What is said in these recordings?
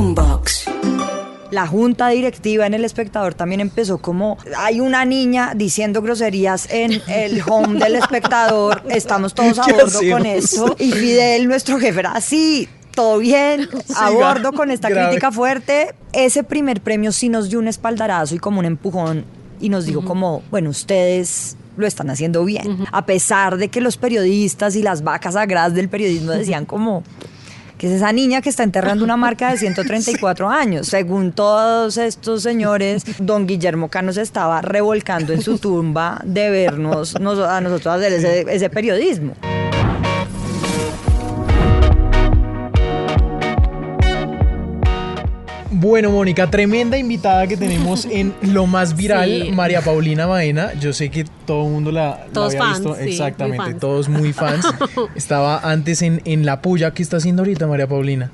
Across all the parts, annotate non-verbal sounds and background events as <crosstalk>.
Boombox. La junta directiva en El Espectador también empezó como hay una niña diciendo groserías en el home del espectador, estamos todos <laughs> a ¿Qué bordo con eso. Y Fidel, nuestro jefe, era así, todo bien, a Siga. bordo con esta Grave. crítica fuerte. Ese primer premio sí nos dio un espaldarazo y como un empujón y nos dijo como, bueno, ustedes lo están haciendo bien. A pesar de que los periodistas y las vacas sagradas del periodismo decían como que es esa niña que está enterrando una marca de 134 <laughs> años. Según todos estos señores, don Guillermo Cano se estaba revolcando en su tumba de vernos nos- a nosotros hacer ese, ese periodismo. Bueno, Mónica, tremenda invitada que tenemos en lo más viral, Sí. María Paulina Baena. Yo sé que todo el mundo la, la Todos había fans, visto. sí, Exactamente, todos muy fans. <laughs> Estaba antes en, en La Puya. ¿Qué está haciendo ahorita, María Paulina?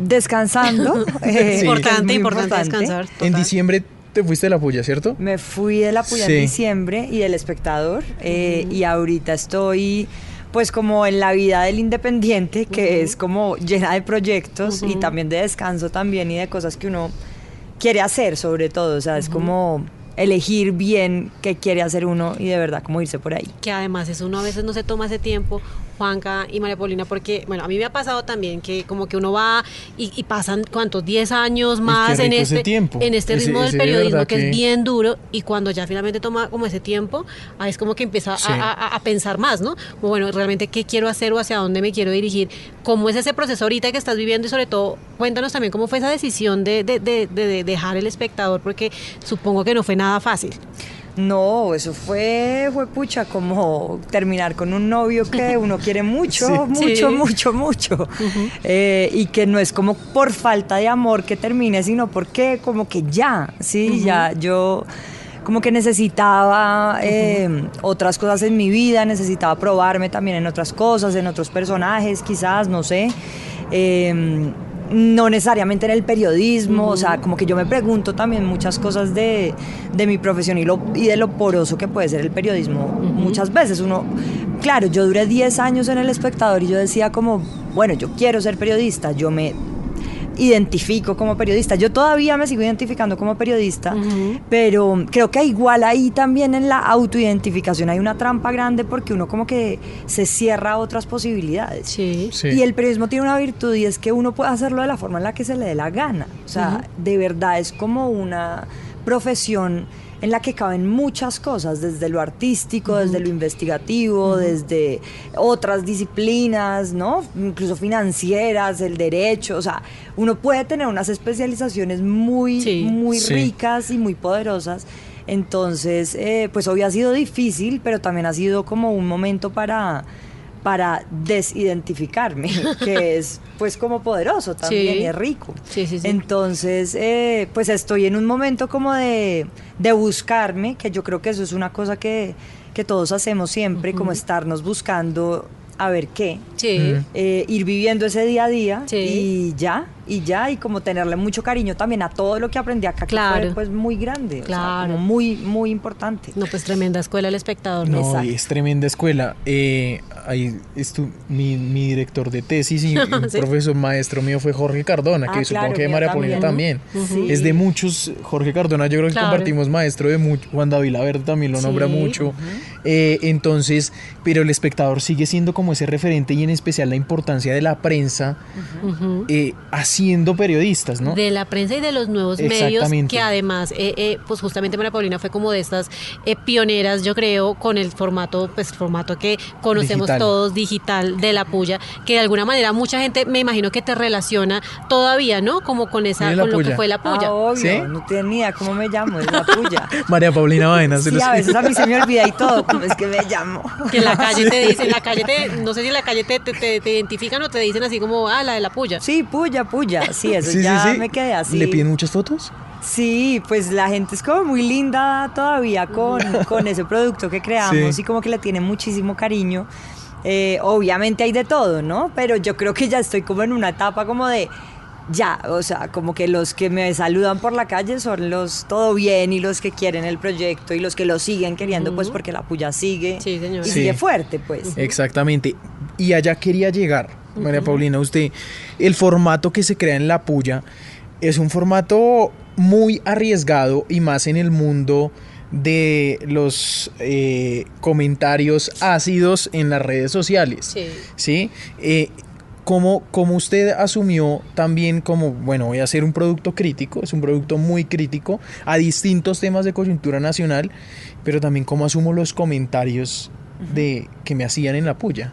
Descansando. <laughs> eh, Importante, importante, descansar. En diciembre te fuiste de La Puya, ¿cierto? Me fui de la Puya Sí. en diciembre y del espectador eh, y ahorita estoy pues como en la vida del independiente que es como llena de proyectos y también de descanso también y de cosas que uno quiere hacer sobre todo, o sea, es como elegir bien qué quiere hacer uno y de verdad como irse por ahí. que además eso uno a veces no se toma ese tiempo, Juanca y María Paulina, porque, bueno, a mí me ha pasado también que como que uno va y, y pasan, ¿cuántos? 10 años más en este, tiempo. en este ritmo ese del de periodismo que, que- es bien duro y cuando ya finalmente toma como ese tiempo, ahí es como que empieza a- Sí. a, a- a pensar más, ¿no? Como, bueno, realmente qué quiero hacer o hacia dónde me quiero dirigir, cómo es ese proceso ahorita que estás viviendo y sobre todo cuéntanos también cómo fue esa decisión de, de- de- de- de dejar el espectador, porque supongo que no fue nada fácil. No, eso fue, fue pucha, como terminar con un novio que <laughs> uno quiere mucho, Sí. mucho, Sí. mucho, mucho. <laughs> Eh, y que no es como por falta de amor que termine, sino porque como que ya, sí, ya yo como que necesitaba eh, otras cosas en mi vida, necesitaba probarme también en otras cosas, en otros personajes, quizás, no sé. Eh, no necesariamente en el periodismo, o sea, como que yo me pregunto también muchas cosas de, de mi profesión y, lo, y de lo poroso que puede ser el periodismo. Muchas veces uno, claro, yo duré 10 años en El Espectador y yo decía como, bueno, yo quiero ser periodista, yo me identifico como periodista. Yo todavía me sigo identificando como periodista, pero creo que igual ahí también en la autoidentificación hay una trampa grande porque uno como que se cierra a otras posibilidades. Sí. Sí. Y el periodismo tiene una virtud y es que uno puede hacerlo de la forma en la que se le dé la gana. O sea, de verdad es como una profesión en la que caben muchas cosas, desde lo artístico, desde lo investigativo, desde otras disciplinas, ¿no? Incluso financieras, el derecho, o sea, uno puede tener unas especializaciones muy, Sí. muy Sí. ricas y muy poderosas. Entonces, eh, pues hoy ha sido difícil, pero también ha sido como un momento para, para desidentificarme, <laughs> que es pues como poderoso también Sí. y es rico. Sí, sí, sí. Entonces, eh, pues estoy en un momento como de, de buscarme, que yo creo que eso es una cosa que, que todos hacemos siempre, como estarnos buscando a ver qué. Sí. Eh, ir viviendo ese día a día Sí. y ya, y ya, y como tenerle mucho cariño también a todo lo que aprendí acá, que Claro. fue pues muy grande, o sea, Claro. como muy, muy importante. No, pues tremenda escuela el espectador. No, Exacto. es tremenda escuela. Eh, ahí estu- mi, mi director de tesis y <laughs> un Sí. profesor maestro mío fue Jorge Cardona, que Ah, supongo claro, que mío María Paulina también. Es de muchos, Jorge Cardona, yo creo que Claro. compartimos maestro de mucho, Juan David Laverde también lo Sí. nombra mucho. Eh, entonces, pero el espectador sigue siendo como ese referente y en especial la importancia de la prensa eh, haciendo periodistas, ¿no? De la prensa y de los nuevos medios, que además, eh, eh, pues justamente María Paulina fue como de estas eh, pioneras, yo creo, con el formato, pues formato que conocemos Digital. todos, digital, de la puya, que de alguna manera mucha gente, me imagino que te relaciona todavía, ¿no? Como con esa, ¿Tiene la con lo que fue la puya. Ah, obvio, ¿Sí? no tenía ni idea cómo me llamo, es la puya. <laughs> María Paulina se Sí, los- a veces a mí se me olvida y todo, cómo es que me llamo. Que en la calle <laughs> te dicen, en la calle te, no sé si en la calle te, te, te- te identifican o te dicen así como, ah, la de la puya. Sí, puya, puya. Sí, eso Sí, ya sí. me quedé así. ¿Le piden muchas fotos? Sí, pues la gente es como muy linda todavía con, <laughs> con ese producto que creamos Sí. y como que le tiene muchísimo cariño. Eh, obviamente hay de todo, ¿no? Pero yo creo que ya estoy como en una etapa como de ya, o sea, como que los que me saludan por la calle son los todo bien y los que quieren el proyecto y los que lo siguen queriendo, pues porque la puya sigue Sí, señor. y Sí. sigue fuerte, pues. Exactamente. Y allá quería llegar, María Paulina, usted, el formato que se crea en La Puya es un formato muy arriesgado y más en el mundo de los eh, comentarios ácidos en las redes sociales. Sí. ¿Sí? Eh, como, como usted asumió también como, bueno, voy a hacer un producto crítico, es un producto muy crítico a distintos temas de coyuntura nacional, pero también cómo asumo los comentarios de que me hacían en la puya.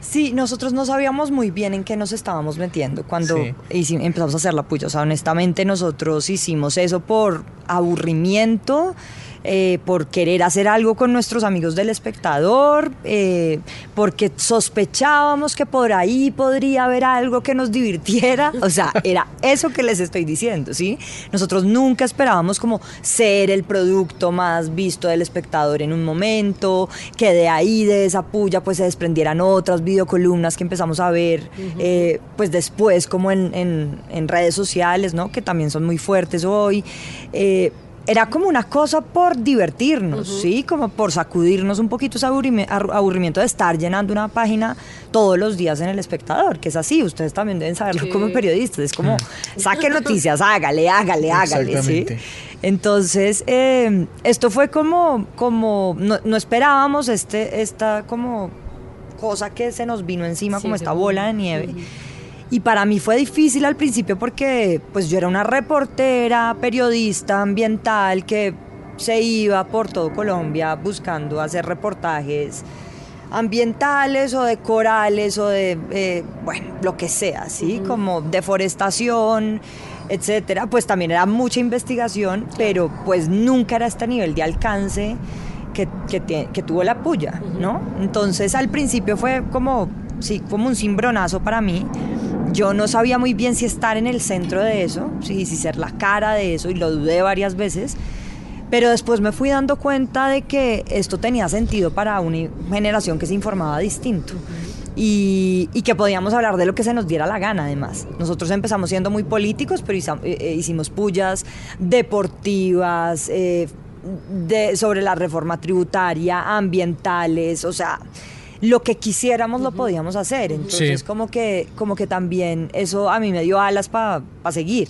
Sí, nosotros no sabíamos muy bien en qué nos estábamos metiendo cuando Sí. empezamos a hacer la puya. O sea, honestamente nosotros hicimos eso por aburrimiento, eh, por querer hacer algo con nuestros amigos del espectador, eh, porque sospechábamos que por ahí podría haber algo que nos divirtiera. <laughs> O sea, era eso que les estoy diciendo, ¿sí? Nosotros nunca esperábamos como ser el producto más visto del espectador en un momento, que de ahí, de esa puya, pues se desprendieran otras videocolumnas que empezamos a ver, eh, pues después como en, en- en redes sociales, ¿no? Que también son muy fuertes hoy. Eh, era como una cosa por divertirnos, ¿sí? Como por sacudirnos un poquito ese aburrimiento de estar llenando una página todos los días en El Espectador, que es así, ustedes también deben saberlo Sí. como periodistas, es como, <laughs> saque noticias, hágale, hágale, hágale, ¿sí? Exactamente. Entonces, eh, esto fue como, como no, no esperábamos este, esta como cosa que se nos vino encima, Sí, como esta bola de nieve. Y para mí fue difícil al principio porque pues yo era una reportera, periodista ambiental que se iba por todo Colombia buscando hacer reportajes ambientales o de corales o de, eh, bueno, lo que sea, ¿sí? Como deforestación, etcétera. Pues también era mucha investigación, pero pues nunca era este nivel de alcance que, que, tuvo la puya, ¿no? Entonces al principio fue como, sí, como un cimbronazo para mí. Yo no sabía muy bien si estar en el centro de eso, sí, si ser la cara de eso, y lo dudé varias veces. Pero después me fui dando cuenta de que esto tenía sentido para una generación que se informaba distinto. Y, que podíamos hablar de lo que se nos diera la gana, además. Nosotros empezamos siendo muy políticos, pero eh, eh, hicimos pullas deportivas, eh, sobre la reforma tributaria, ambientales, o sea, lo que quisiéramos lo podíamos hacer. Entonces, Sí. como, que, como que también eso a mí me dio alas para seguir.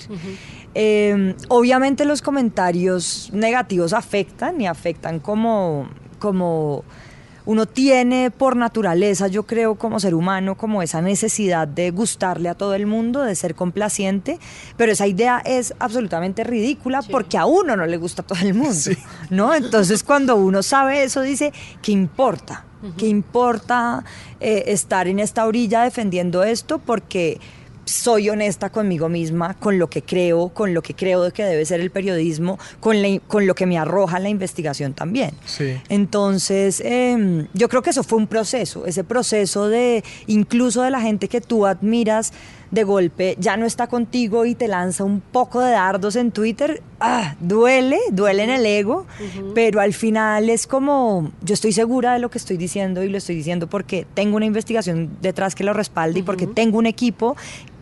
Eh, obviamente los comentarios negativos afectan y afectan como, como uno tiene por naturaleza, yo creo, como ser humano, como esa necesidad de gustarle a todo el mundo, de ser complaciente, pero esa idea es absolutamente ridícula porque a uno no le gusta a todo el mundo, ¿no? Entonces cuando uno sabe eso dice, ¿qué importa? ¿Qué importa eh, estar en esta orilla defendiendo esto? Porque soy honesta conmigo misma, con lo que creo, con lo que creo de que debe ser el periodismo, con, la- con lo que me arroja la investigación también. Sí. Entonces, eh, yo creo que eso fue un proceso, ese proceso de incluso de la gente que tú admiras de golpe ya no está contigo y te lanza un poco de dardos en Twitter, ah, duele, duele en el ego, pero al final es como, yo estoy segura de lo que estoy diciendo y lo estoy diciendo porque tengo una investigación detrás que lo respalde y porque tengo un equipo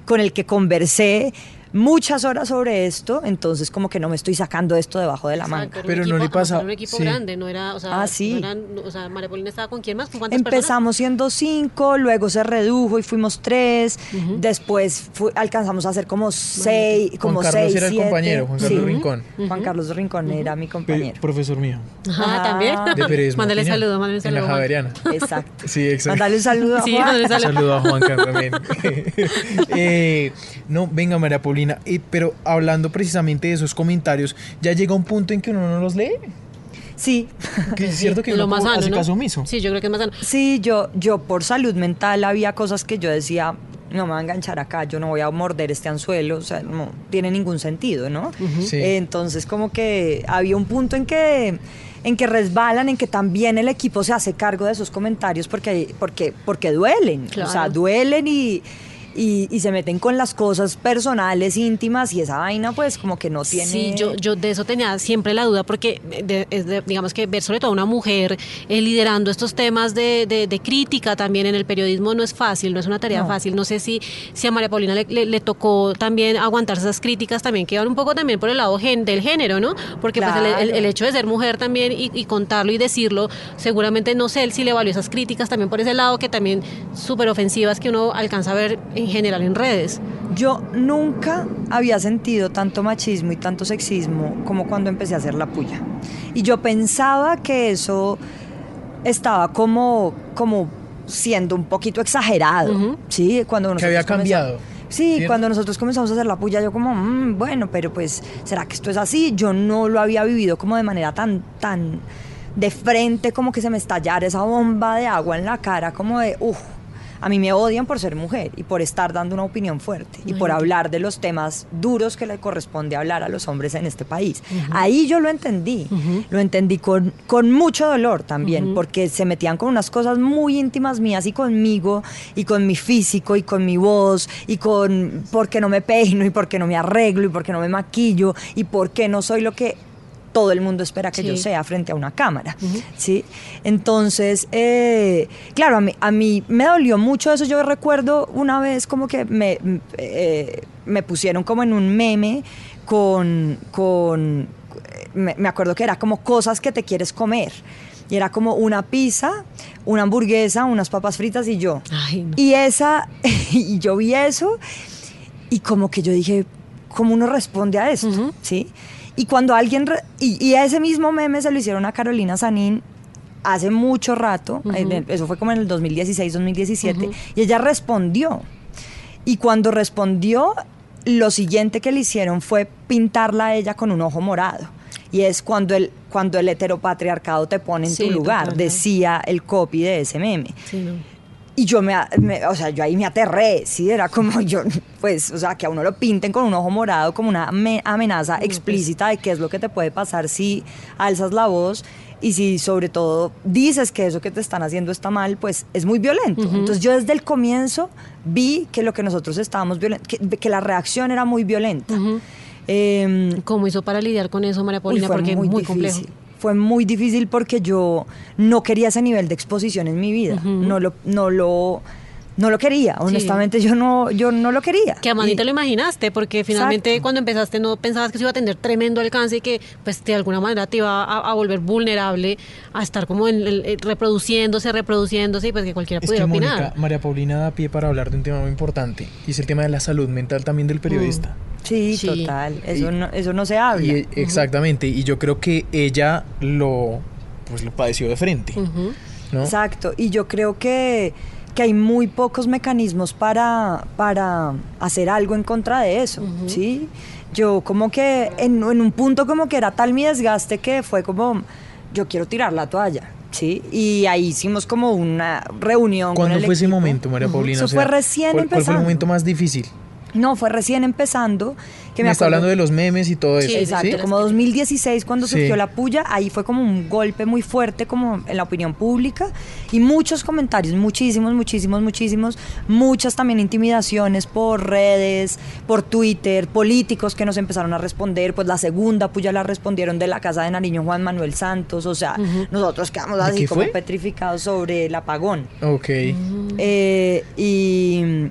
con el que conversé muchas horas sobre esto, entonces como que no me estoy sacando esto debajo de la manga. Exacto, era Pero no le pasa- Era un equipo sí. grande, no era, o sea, Ah, sí. no eran- o sea, María Paulina estaba con quién más, con cuántas personas. Empezamos siendo cinco, luego se redujo y fuimos tres, después fu- alcanzamos a ser como seis, Juan como Carlos seis, era el siete. compañero, Juan Carlos Sí. Rincón. Juan Carlos Rincón era mi Pe- compañero. profesor mío. Ajá, también. De periodismo. Mándale saludo, mándale En saludo. la Juan. Javeriana. Exacto. Sí, exacto. Mándale un saludo a Sí, Juan. mándale Un saludo. saludo a Juan Carlos también. <laughs> Eh, no, venga María Paulina, eh, pero hablando precisamente de esos comentarios, ya llega un punto en que uno no los lee. Sí. Que es <laughs> cierto que lo uno más sano, hace ¿no? caso omiso. Sí, yo creo que es más sano. Sí, yo, yo por salud mental había cosas que yo decía, no me va a enganchar acá, yo no voy a morder este anzuelo, o sea, no tiene ningún sentido, ¿no? Sí. Entonces como que había un punto en que en que resbalan, en que también el equipo se hace cargo de esos comentarios porque porque porque duelen, o sea, Claro. duelen y y, y se meten con las cosas personales, íntimas y esa vaina pues como que no tiene... Sí, yo, yo de eso tenía siempre la duda porque de- es de- digamos que ver sobre todo a una mujer eh, liderando estos temas de, de- de crítica también en el periodismo no es fácil, no es una tarea No. fácil. No sé si, si a María Paulina le, le- le tocó también aguantar esas críticas también que van un poco también por el lado gen- del género, ¿no? Porque pues, el- el, Claro. el hecho de ser mujer también y, y contarlo y decirlo, seguramente no sé él si le valió esas críticas también por ese lado que también súper ofensivas que uno alcanza a ver en general en redes. Yo nunca había sentido tanto machismo y tanto sexismo como cuando empecé a hacer la puya. Y yo pensaba que eso estaba como, como siendo un poquito exagerado, ¿sí? Cuando Que había nosotros cambiado. comenzamos- Sí, cuando nosotros comenzamos a hacer la puya, yo como, "Mm, bueno, pero pues, ¿será que esto es así? Yo no lo había vivido como de manera tan, tan de frente, como que se me estallara esa bomba de agua en la cara, como de, uff, a mí me odian por ser mujer y por estar dando una opinión fuerte y por hablar de los temas duros que le corresponde hablar a los hombres en este país. Ahí yo lo entendí, lo entendí con, con mucho dolor también, porque se metían con unas cosas muy íntimas mías y conmigo y con mi físico y con mi voz y con por qué no me peino y por qué no me arreglo y por qué no me maquillo y por qué no soy lo que todo el mundo espera que Sí. yo sea frente a una cámara, ¿sí? Entonces, eh, claro, a mí, a mí me dolió mucho eso. Yo recuerdo una vez como que me, eh, me pusieron como en un meme con, con me, me acuerdo que era como cosas que te quieres comer. Y era como una pizza, una hamburguesa, unas papas fritas y yo. Ay, no. Y esa, <laughs> y yo vi eso y como que yo dije, ¿cómo uno responde a esto? ¿Sí? Y cuando alguien, re- y, y ese mismo meme se lo hicieron a Carolina Sanín hace mucho rato, eso fue como en el 2016, 2017, y ella respondió. Y cuando respondió, lo siguiente que le hicieron fue pintarla a ella con un ojo morado. Y es cuando el, cuando el heteropatriarcado te pone en Sí, tu lugar, total. decía el copy de ese meme. Sí, no. Y yo me, me- o sea, yo ahí me aterré, sí, era como <laughs> yo, pues, o sea, que a uno lo pinten con un ojo morado como una ame- amenaza explícita de qué es lo que te puede pasar si alzas la voz y si sobre todo dices que eso que te están haciendo está mal, pues es muy violento. Entonces yo desde el comienzo vi que lo que nosotros estábamos que, que la reacción era muy violenta. Em, ¿Cómo hizo para lidiar con eso, María Uy, Paulina? fue Porque es muy, muy difícil. complejo. Fue muy difícil porque yo no quería ese nivel de exposición en mi vida. No lo, no lo, no lo quería. Honestamente, yo no, yo no lo quería. Que a Manny Y- te lo imaginaste, porque finalmente Exacto. cuando empezaste no pensabas que se iba a tener tremendo alcance y que pues de alguna manera te iba a, a volver vulnerable a estar como en el- eh, reproduciéndose, reproduciéndose y pues que cualquiera Es que pudiera Mónica, opinar. María Paulina da pie para hablar de un tema muy importante y es el tema de la salud mental también del periodista. Sí, Sí. total. Eso, Y- no, eso no se habla. Y, Exactamente, y yo creo que ella lo, pues, lo padeció de frente. Ujú. ¿no? Exacto, y yo creo que, que hay muy pocos mecanismos para, para hacer algo en contra de eso, ¿sí? Yo como que en, en un punto como que era tal mi desgaste que fue como, yo quiero tirar la toalla, ¿sí? Y ahí hicimos como una reunión. con ¿Cuándo el fue ese momento, María Paulina? Eso fue recién ¿cuál, ¿Cuál fue el empezando. momento más difícil? No, fue recién empezando. Que me me está hablando de los memes y todo eso. Sí, Exacto, ¿sí? como 2016 cuando Sí. surgió la puya, ahí fue como un golpe muy fuerte como en la opinión pública y muchos comentarios, muchísimos, muchísimos, muchísimos, muchas también intimidaciones por redes, por Twitter, políticos que nos empezaron a responder, pues la segunda puya la respondieron de la casa de Nariño Juan Manuel Santos, o sea, nosotros quedamos ¿De así como fue? petrificados sobre el apagón. Ok. Eh, y,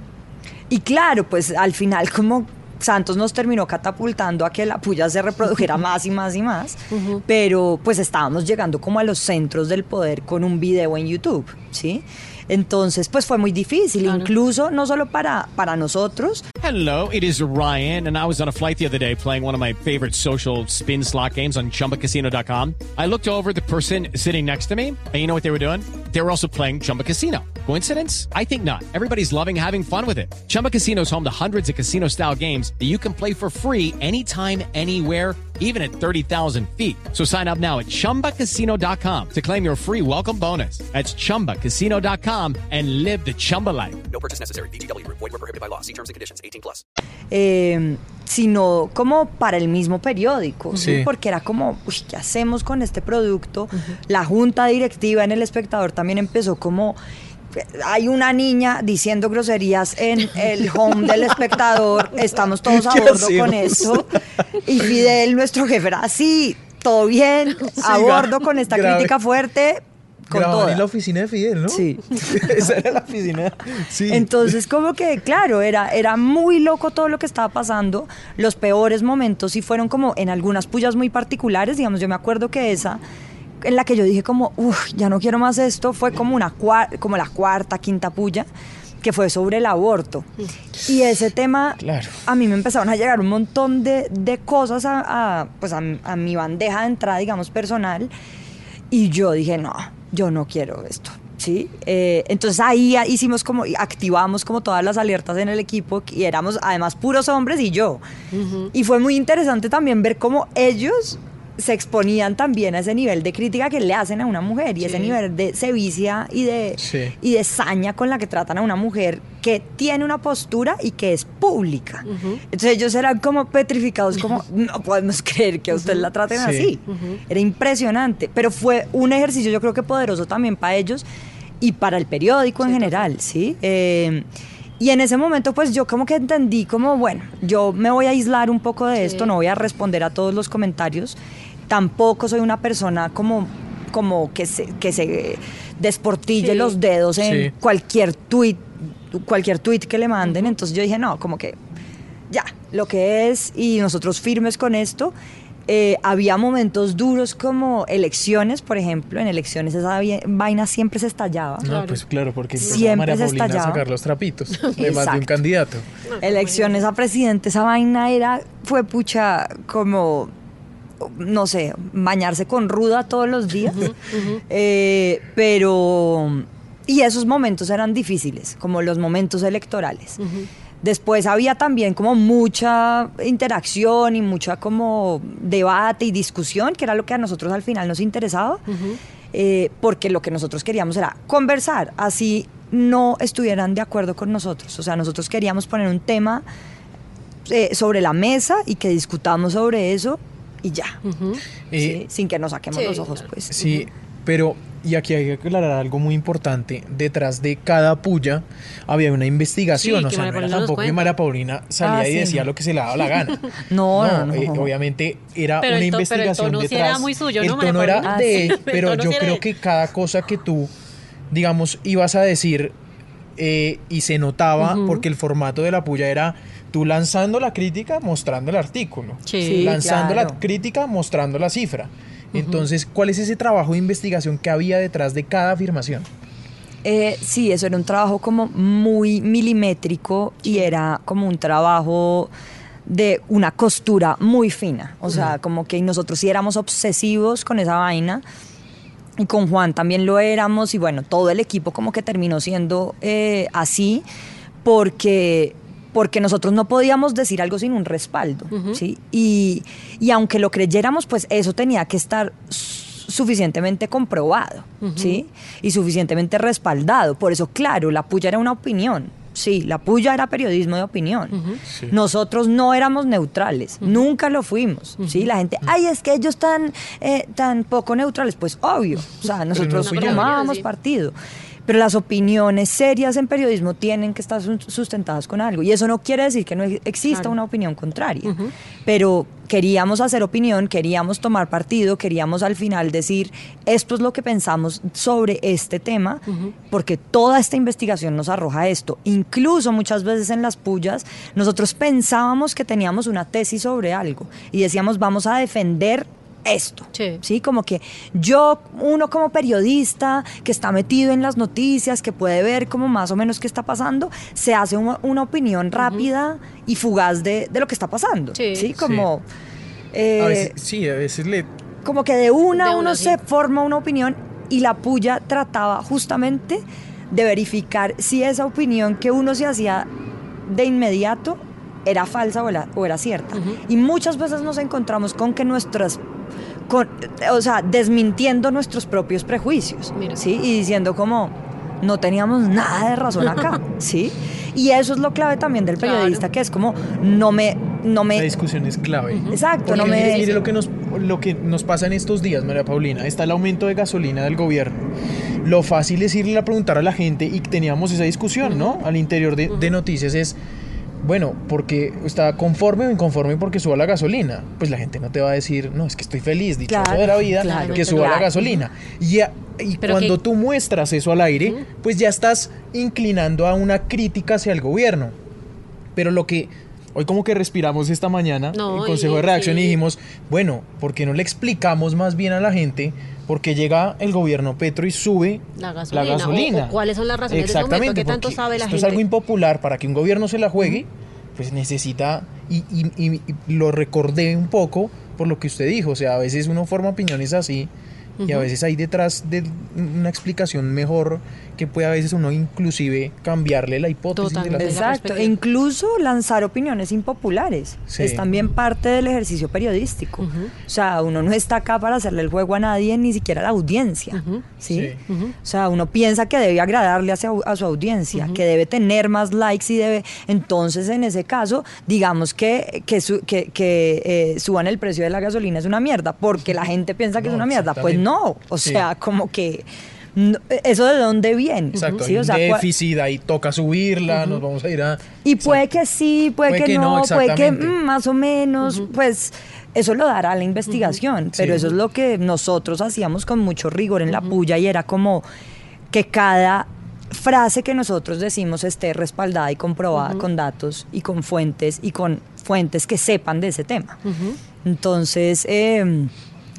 y claro, pues al final como Santos nos terminó catapultando a que la puya se reprodujera <laughs> más y más y más, pero pues estábamos llegando como a los centros del poder con un video en YouTube, ¿sí? Entonces, pues fue muy difícil, Claro. incluso no solo para, para nosotros, Hello, it is Ryan, and I was on a flight the other day playing one of my favorite social spin slot games on chumbacasino.com. I looked over at the person sitting next to me, and you know what they were doing? They were also playing Chumba Casino. Coincidence? I think not. Everybody's loving having fun with it. Chumba Casino is home to hundreds of casino style games that you can play for free anytime, anywhere even at 30,000 feet. So sign up now at chumbacasino.com to claim your free welcome bonus. That's chumbacasino.com and live the Chumba life. No purchase necessary. VGW Group. Void were prohibited by law. See terms and conditions. 18 plus. eh, sino como para el mismo periódico, ¿sí? Sí. porque era como, uy, ¿qué hacemos con este producto? La junta directiva en El Espectador también empezó como... Hay una niña diciendo groserías en el <laughs> home del espectador, estamos todos a ¿Qué bordo con eso. Y Fidel, nuestro jefe, era así, todo bien, a bordo con esta crítica fuerte, con toda. en la oficina de Fidel, ¿no? Sí. <laughs> Esa era la oficina. Sí. Entonces, como que, claro, era, era muy loco todo lo que estaba pasando. Los peores momentos sí fueron como en algunas pullas muy particulares. Digamos, yo me acuerdo que esa, en la que yo dije como, uff, ya no quiero más esto, fue como, una como la cuarta, quinta puya que fue sobre el aborto. Y ese tema, Claro. a mí me empezaron a llegar un montón de, de cosas a, a, pues a, a mi bandeja de entrada, digamos, personal. Y yo dije, no, yo no quiero esto. ¿Sí? Eh, entonces ahí hicimos como, activamos como todas las alertas en el equipo y éramos además puros hombres y yo. Y fue muy interesante también ver cómo ellos se exponían también a ese nivel de crítica que le hacen a una mujer y ese nivel de sevicia y de, Sí. y de saña con la que tratan a una mujer que tiene una postura y que es pública. Entonces ellos eran como petrificados, como <laughs> no podemos creer que a usted la traten Sí. así. Era impresionante, pero fue un ejercicio yo creo que poderoso también para ellos y para el periódico en general, ¿sí? Eh, y en ese momento pues yo como que entendí como, bueno, yo me voy a aislar un poco de esto, no voy a responder a todos los comentarios, tampoco soy una persona como, como que, se, que se desportille Sí. los dedos en Sí. cualquier tweet, cualquier tweet que le manden, entonces yo dije, no, como que ya, lo que es, y nosotros firmes con esto. Eh, había momentos duros como elecciones, por ejemplo. En elecciones esa vaina siempre se estallaba. No, pues claro, porque Siempre María se Paulina a estallaba. sacar los trapitos <laughs> de más de un candidato. Elecciones a presidente, esa vaina era, fue pucha, como, no sé, bañarse con ruda todos los días. Eh, pero, y esos momentos eran difíciles, como los momentos electorales. Después había también como mucha interacción y mucha como debate y discusión, que era lo que a nosotros al final nos interesaba, eh, porque lo que nosotros queríamos era conversar, así no estuvieran de acuerdo con nosotros. O sea, nosotros queríamos poner un tema eh, sobre la mesa y que discutamos sobre eso y ya, Eh, ¿sí? sin que nos saquemos Sí, los ojos, claro. pues. Sí, pero, y aquí hay que aclarar algo muy importante, detrás de cada puya había una investigación, Sí, o sea, no era tampoco que. María Paulina salía Ah, y sí, decía no. lo que se le daba la gana. <laughs> No, no, no. eh, obviamente era Pero una el to- pero el investigación sí detrás. era muy suyo, el ¿no, tono era Paulina? de Ah, <laughs> él, pero tono yo creo que cada cosa que tú, digamos, ibas a decir eh, y se notaba porque el formato de la puya era tú lanzando la crítica mostrando el artículo. Sí. Lanzando claro. la crítica mostrando la cifra. Entonces, ¿cuál es ese trabajo de investigación que había detrás de cada afirmación? Eh, sí, eso era un trabajo como muy milimétrico y era como un trabajo de una costura muy fina. O sea, como que nosotros sí éramos obsesivos con esa vaina. Y con Juan también lo éramos y bueno, todo el equipo como que terminó siendo eh, así porque, porque nosotros no podíamos decir algo sin un respaldo, ¿sí? Y, y aunque lo creyéramos, pues eso tenía que estar su- suficientemente comprobado, ¿sí? Y suficientemente respaldado. Por eso, claro, la puya era una opinión. Sí, la puya era periodismo de opinión. Nosotros no éramos neutrales, nunca lo fuimos. ¿sí? La gente, ay, es que ellos están eh, tan poco neutrales. Pues obvio, o sea, nosotros soy yo. tomábamos Sí. partido. Pero las opiniones serias en periodismo tienen que estar sus- sustentadas con algo. Y eso no quiere decir que no ex- exista Claro. una opinión contraria. Pero queríamos hacer opinión, queríamos tomar partido, queríamos al final decir, esto es lo que pensamos sobre este tema, porque toda esta investigación nos arroja esto. Incluso muchas veces en las pullas, nosotros pensábamos que teníamos una tesis sobre algo y decíamos, vamos a defender esto. Sí. Como que yo, uno como periodista que está metido en las noticias, que puede ver como más o menos qué está pasando, se hace una, una opinión rápida y fugaz de, de lo que está pasando. Sí. Sí, como... eh, a veces, sí, a veces le... como que de una De uno una, se sí. forma una opinión y la puya trataba justamente de verificar si esa opinión que uno se hacía de inmediato era falsa o era, o era cierta. Y muchas veces nos encontramos con que nuestras con, o sea, desmintiendo nuestros propios prejuicios, Mira. ¿sí? Y diciendo como, no teníamos nada de razón acá, <laughs> ¿sí? Y eso es lo clave también del Claro. periodista, que es como, no me, no La me, discusión es clave. exacto, Porque no mire, me, mire lo que nos lo que nos pasa en estos días, María Paulina, está el aumento de gasolina del gobierno. Lo fácil es irle a preguntar a la gente y teníamos esa discusión, ¿no? Al interior de, de noticias es bueno, porque está conforme o inconforme porque suba la gasolina. Pues la gente no te va a decir, no, es que estoy feliz, dichoso Claro, de la vida, claro, que suba la gasolina. Y, a- y cuando que- tú muestras eso al aire, pues ya estás inclinando a una crítica hacia el gobierno. Pero lo que hoy como que respiramos esta mañana No, en Consejo y- de Reacción y dijimos, bueno, ¿por qué no le explicamos más bien a la gente por qué llega el gobierno Petro y sube La gasolina, la gasolina? o- o cuáles son las razones de ese Exactamente, qué tanto porque sabe la esto es gente. algo impopular. Para que un gobierno se la juegue, pues necesita y, y- y- y lo recordé un poco por lo que usted dijo, o sea, a veces uno forma opiniones así y a veces hay detrás de una explicación mejor que puede a veces uno inclusive cambiarle la hipótesis de la Exacto, e incluso lanzar opiniones impopulares. Sí. Es también parte del ejercicio periodístico. O sea, uno no está acá para hacerle el juego a nadie, ni siquiera a la audiencia. ¿sí? Sí. O sea, uno piensa que debe agradarle a su, a su audiencia, que debe tener más likes y debe... Entonces, en ese caso, digamos que, que, su- que, que, eh, suban el precio de la gasolina es una mierda, porque la gente piensa que es No, una mierda. Pues no, o Sí. sea, como que... no- ¿Eso de dónde viene? Exacto, ¿Sí? hay O un sea, cua- déficit, ahí toca subirla, nos vamos a ir a... y puede que sí, puede, Puede que, que no, puede que mm, más o menos, pues eso lo dará la investigación, pero Sí. eso es lo que nosotros hacíamos con mucho rigor en la puya y era como que cada frase que nosotros decimos esté respaldada y comprobada con datos y con fuentes y con fuentes que sepan de ese tema. Entonces, eh,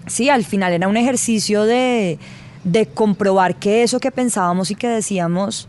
sí, al final era un ejercicio de, de comprobar que eso que pensábamos y que decíamos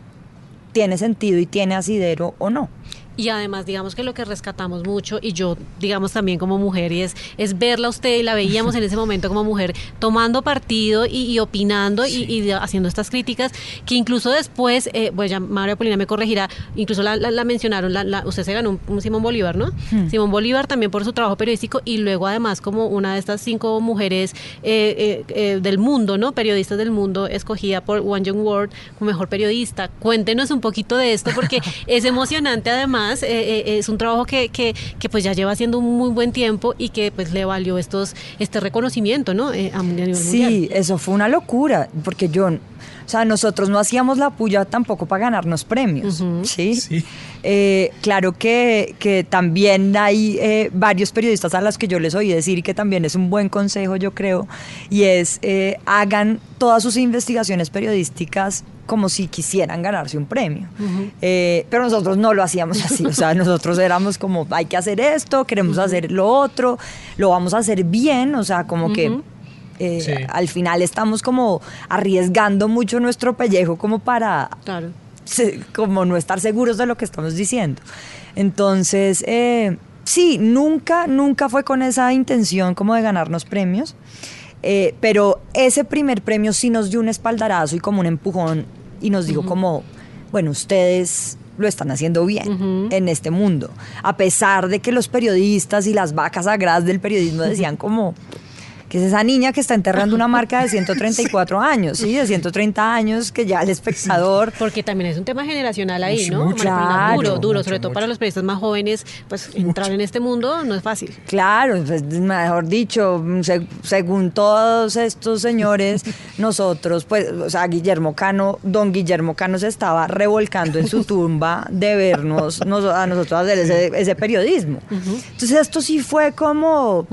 tiene sentido y tiene asidero o no. Y además, digamos que lo que rescatamos mucho, y yo, digamos también como mujer, y es, es verla a usted, y la veíamos en ese momento como mujer, tomando partido y, y opinando y, haciendo estas críticas, que incluso después, eh, pues ya María Polina me corregirá, incluso la, la- la mencionaron, la- la- usted se ganó un, un Simón Bolívar, ¿no? Simón Bolívar también por su trabajo periodístico, y luego además como una de estas cinco mujeres eh, eh, eh, del mundo, ¿no? Periodistas del mundo, escogida por One Young World como mejor periodista. Cuéntenos un poquito de esto, porque <laughs> es emocionante además, eh, eh, es un trabajo que, que, que, pues ya lleva haciendo un muy buen tiempo y que pues le valió estos este reconocimiento, ¿no? Eh, a nivel mundial. Sí, eso fue una locura, porque yo, o sea, nosotros no hacíamos la puya tampoco para ganarnos premios, ¿sí? Sí. Eh, claro que, que también hay eh, varios periodistas a los que yo les oí decir y que también es un buen consejo, yo creo, y es eh, hagan todas sus investigaciones periodísticas como si quisieran ganarse un premio. Eh, pero nosotros no lo hacíamos así, o sea, <laughs> nosotros éramos como, hay que hacer esto, queremos hacer lo otro, lo vamos a hacer bien, o sea, como que... eh, Sí. Al final estamos como arriesgando mucho nuestro pellejo como para Claro. se- como no estar seguros de lo que estamos diciendo. Entonces, eh, sí, nunca, nunca fue con esa intención como de ganarnos premios, eh, pero ese primer premio sí nos dio un espaldarazo y como un empujón y nos dijo como, bueno, ustedes lo están haciendo bien en este mundo, a pesar de que los periodistas y las vacas sagradas del periodismo decían como que es esa niña que está enterrando una marca de 134 <laughs> años, ¿sí? De 130 años, que ya el espectador... Porque también es un tema generacional ahí, Mucho, ¿no? mucho. Claro. duro, duro, Mucho, sobre todo mucho. para los periodistas más jóvenes, pues entrar en este mundo no es fácil. Claro, pues, mejor dicho, se- según todos estos señores, <laughs> nosotros, pues, o sea, Guillermo Cano, don Guillermo Cano se estaba revolcando en su <laughs> tumba de vernos nos- a nosotros hacer ese, ese periodismo. Entonces esto sí fue como,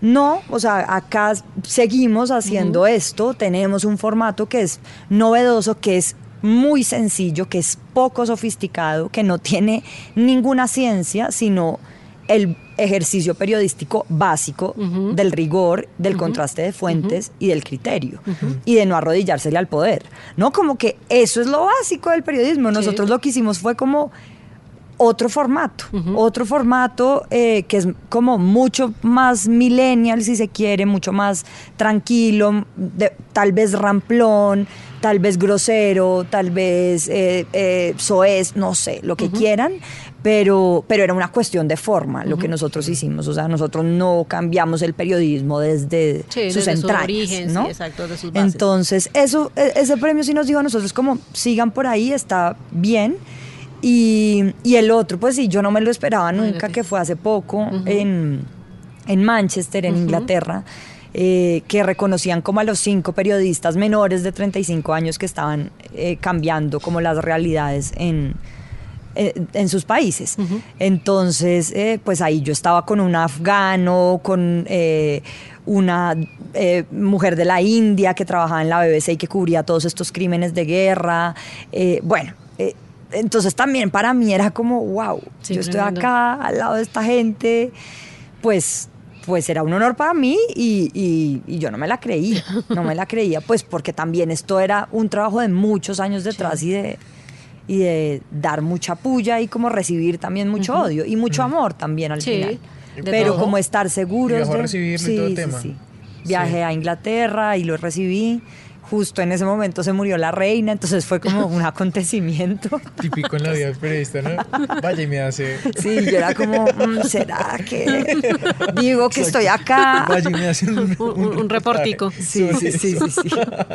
no, o sea, acá seguimos haciendo esto, tenemos un formato que es novedoso, que es muy sencillo, que es poco sofisticado, que no tiene ninguna ciencia, sino el ejercicio periodístico básico del rigor, del contraste de fuentes y del criterio y de no arrodillársele al poder. No como que eso es lo básico del periodismo. Nosotros lo que hicimos fue como otro formato, otro formato eh, que es como mucho más millennial, si se quiere, mucho más tranquilo, de- tal vez ramplón, tal vez grosero, tal vez eh, eh, soez, no sé, lo que quieran, pero, pero era una cuestión de forma lo que nosotros hicimos. O sea, nosotros no cambiamos el periodismo desde Sí, sus desde su origen, sí, ¿no? exacto, de sus bases. Entonces, eso, e- ese premio sí nos dijo a nosotros como, sigan por ahí, está bien. Y, y el otro, pues sí, yo no me lo esperaba nunca, que fue hace poco en, en Manchester, en Inglaterra, eh, que reconocían como a los cinco periodistas menores de 35 años que estaban eh, cambiando como las realidades en, eh, en sus países. Entonces, eh, pues ahí yo estaba con un afgano, con una eh, mujer de la India que trabajaba en la BBC y que cubría todos estos crímenes de guerra. Eh, bueno, eh, entonces también para mí era como, wow, Sí, yo estoy tremendo. acá al lado de esta gente, pues pues era un honor para mí y, y- y yo no me la creía, no me la creía, pues porque también esto era un trabajo de muchos años detrás y de y de dar mucha puya y como recibir también mucho odio y mucho amor también al Sí, final. Pero todo. como estar seguros de recibirlo y todo el tema. Viajé a Inglaterra y lo recibí. Justo en ese momento se murió la reina, entonces fue como un acontecimiento. <laughs> Típico en la vida del periodista, ¿no? Vaya y me hace. Sí, yo era como, mm, ¿será que digo que estoy acá? Vaya y me hace un, Un- un- un reportico. Sí, sí, sí, sí, sí.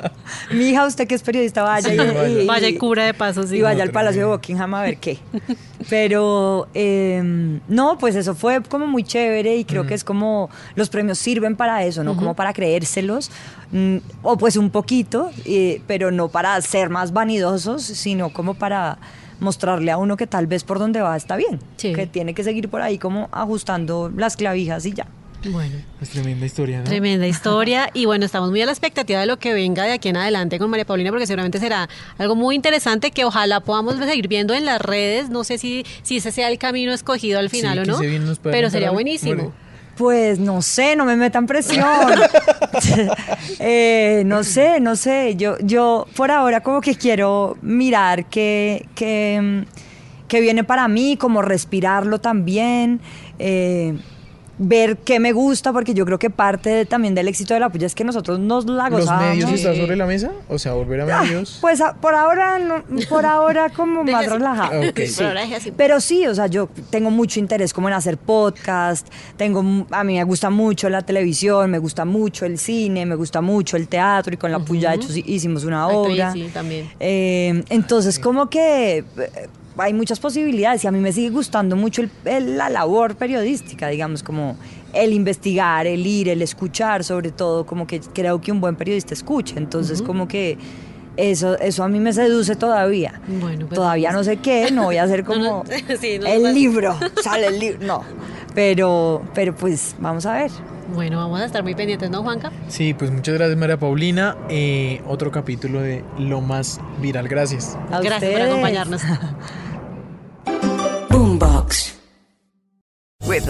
<laughs> Mi hija, usted que es periodista, vaya Sí, y, vaya. y- Vaya y cubra de paso, sí. y vaya al Palacio de. Buckingham a ver qué. <laughs> Pero eh, no, pues eso fue como muy chévere y creo que es como los premios sirven para eso, ¿no? Como para creérselos, mm, o pues un poquito, eh, pero no para ser más vanidosos, sino como para mostrarle a uno que tal vez por donde va está bien, Sí. que tiene que seguir por ahí como ajustando las clavijas y ya. Bueno. Es tremenda historia, ¿no? Tremenda <laughs> historia y bueno, estamos muy a la expectativa de lo que venga de aquí en adelante con María Paulina porque seguramente será algo muy interesante que ojalá podamos seguir viendo en las redes, no sé si, si ese sea el camino escogido al final Sí, o no, pero sería buenísimo. Bueno. Pues no sé, no me metan presión. <laughs> Eh, no sé, no sé. Yo, yo por ahora como que quiero mirar qué, qué, mm, qué viene para mí, como respirarlo también. eh, ver qué me gusta, porque yo creo que parte de- también del éxito de la puya es que nosotros nos la ¿Los gozamos. medios están sobre la mesa? O sea, volver a Ah, medios. Pues a- por ahora, no- por ahora como <laughs> más relajado. Ok. Sí. Pero sí, o sea, yo tengo mucho interés como en hacer podcast, tengo, a mí me gusta mucho la televisión, me gusta mucho el cine, me gusta mucho el teatro y con la puya de hecho sí- hicimos una Actriz, obra. sí, también. Eh, entonces como que eh, hay muchas posibilidades y a mí me sigue gustando mucho el- el- la labor periodística, digamos, como el investigar, el ir, el escuchar, sobre todo, como que creo que un buen periodista escucha, entonces como que eso, eso a mí me seduce todavía. Bueno, pues todavía no vamos. sé qué, no voy a hacer <laughs> como no, <laughs> sí, no, el pues- libro, sale el libro, no, pero, pero pues vamos a ver. Bueno, vamos a estar muy pendientes, ¿no, Juanca? Sí, pues muchas gracias, María Paulina. Eh, otro capítulo de Lo Más Viral. Gracias. A Gracias por acompañarnos. <laughs>